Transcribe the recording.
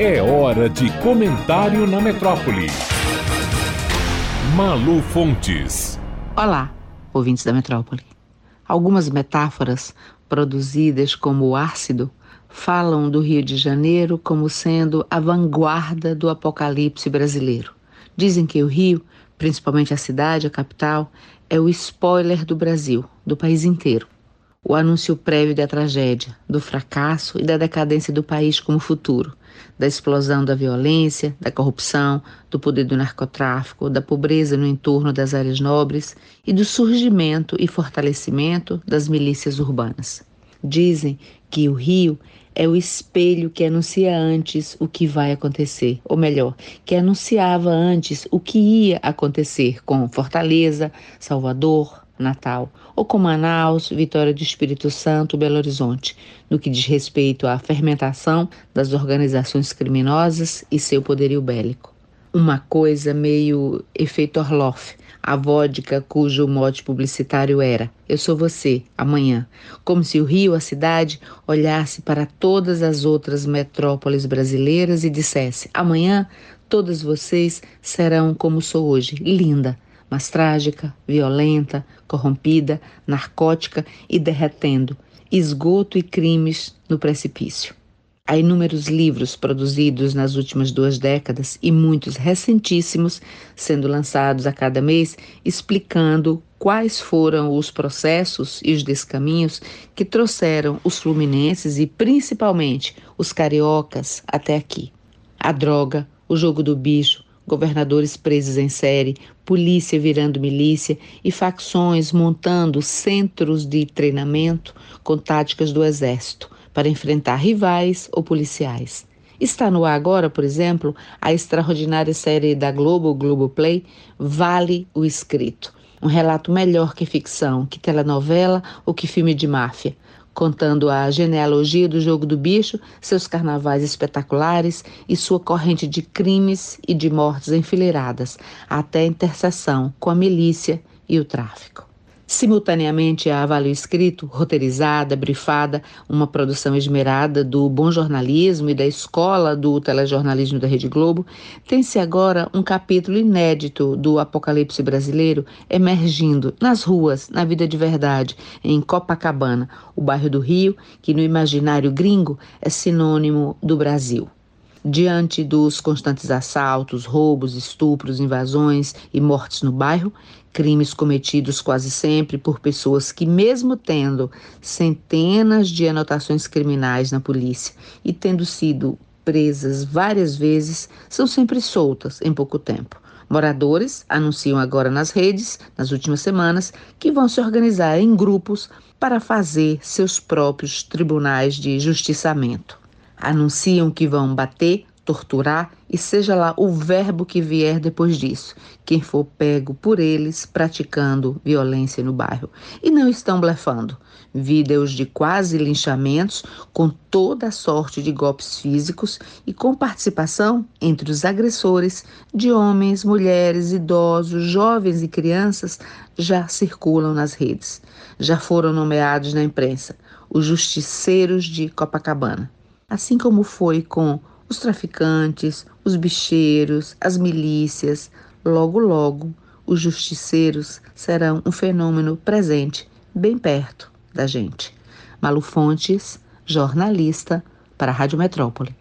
É hora de comentário na metrópole. Malu Fontes. Olá, ouvintes da metrópole. Algumas metáforas produzidas como ácido falam do Rio de Janeiro como sendo a vanguarda do apocalipse brasileiro. Dizem que o Rio, principalmente a cidade, a capital, é o spoiler do Brasil, do país inteiro. O anúncio prévio da tragédia, do fracasso e da decadência do país como futuro, da explosão da violência, da corrupção, do poder do narcotráfico, da pobreza no entorno das áreas nobres e do surgimento e fortalecimento das milícias urbanas. Dizem que o Rio é o espelho que anuncia antes o que vai acontecer, ou melhor, que anunciava antes o que ia acontecer com Fortaleza, Salvador, Natal, ou com Manaus, Vitória do Espírito Santo, Belo Horizonte, no que diz respeito à fermentação das organizações criminosas e seu poderio bélico. Uma coisa meio efeito Orloff, a vodka cujo mote publicitário era Eu sou você, amanhã, como se o Rio, a cidade, olhasse para todas as outras metrópoles brasileiras e dissesse: Amanhã todas vocês serão como sou hoje, linda, mas trágica, violenta, corrompida, narcótica e derretendo, esgoto e crimes no precipício. Há inúmeros livros produzidos nas últimas duas décadas e muitos recentíssimos sendo lançados a cada mês explicando quais foram os processos e os descaminhos que trouxeram os fluminenses e principalmente os cariocas até aqui. A droga, o jogo do bicho, governadores presos em série, polícia virando milícia e facções montando centros de treinamento com táticas do exército para enfrentar rivais ou policiais. Está no ar agora, por exemplo, a extraordinária série da Globo, Globoplay, Vale o Escrito. Um relato melhor que ficção, que telenovela ou que filme de máfia, contando a genealogia do jogo do bicho, seus carnavais espetaculares e sua corrente de crimes e de mortes enfileiradas, até a interseção com a milícia e o tráfico. Simultaneamente a Avalio Escrito, roteirizada, brifada, uma produção esmerada do bom jornalismo e da escola do telejornalismo da Rede Globo, tem-se agora um capítulo inédito do apocalipse brasileiro emergindo nas ruas, na vida de verdade, em Copacabana, o bairro do Rio, que no imaginário gringo é sinônimo do Brasil. Diante dos constantes assaltos, roubos, estupros, invasões e mortes no bairro, crimes cometidos quase sempre por pessoas que, mesmo tendo centenas de anotações criminais na polícia e tendo sido presas várias vezes, são sempre soltas em pouco tempo. Moradores anunciam agora nas redes, nas últimas semanas, que vão se organizar em grupos para fazer seus próprios tribunais de justiçamento. Anunciam que vão bater, torturar e seja lá o verbo que vier depois disso, quem for pego por eles praticando violência no bairro. E não estão blefando. Vídeos de quase linchamentos, com toda a sorte de golpes físicos e com participação entre os agressores de homens, mulheres, idosos, jovens e crianças, já circulam nas redes. Já foram nomeados na imprensa os justiceiros de Copacabana assim como foi com os traficantes, os bicheiros, as milícias, logo logo os justiceiros serão um fenômeno presente bem perto da gente. Malu Fontes, jornalista para a Rádio Metrópole.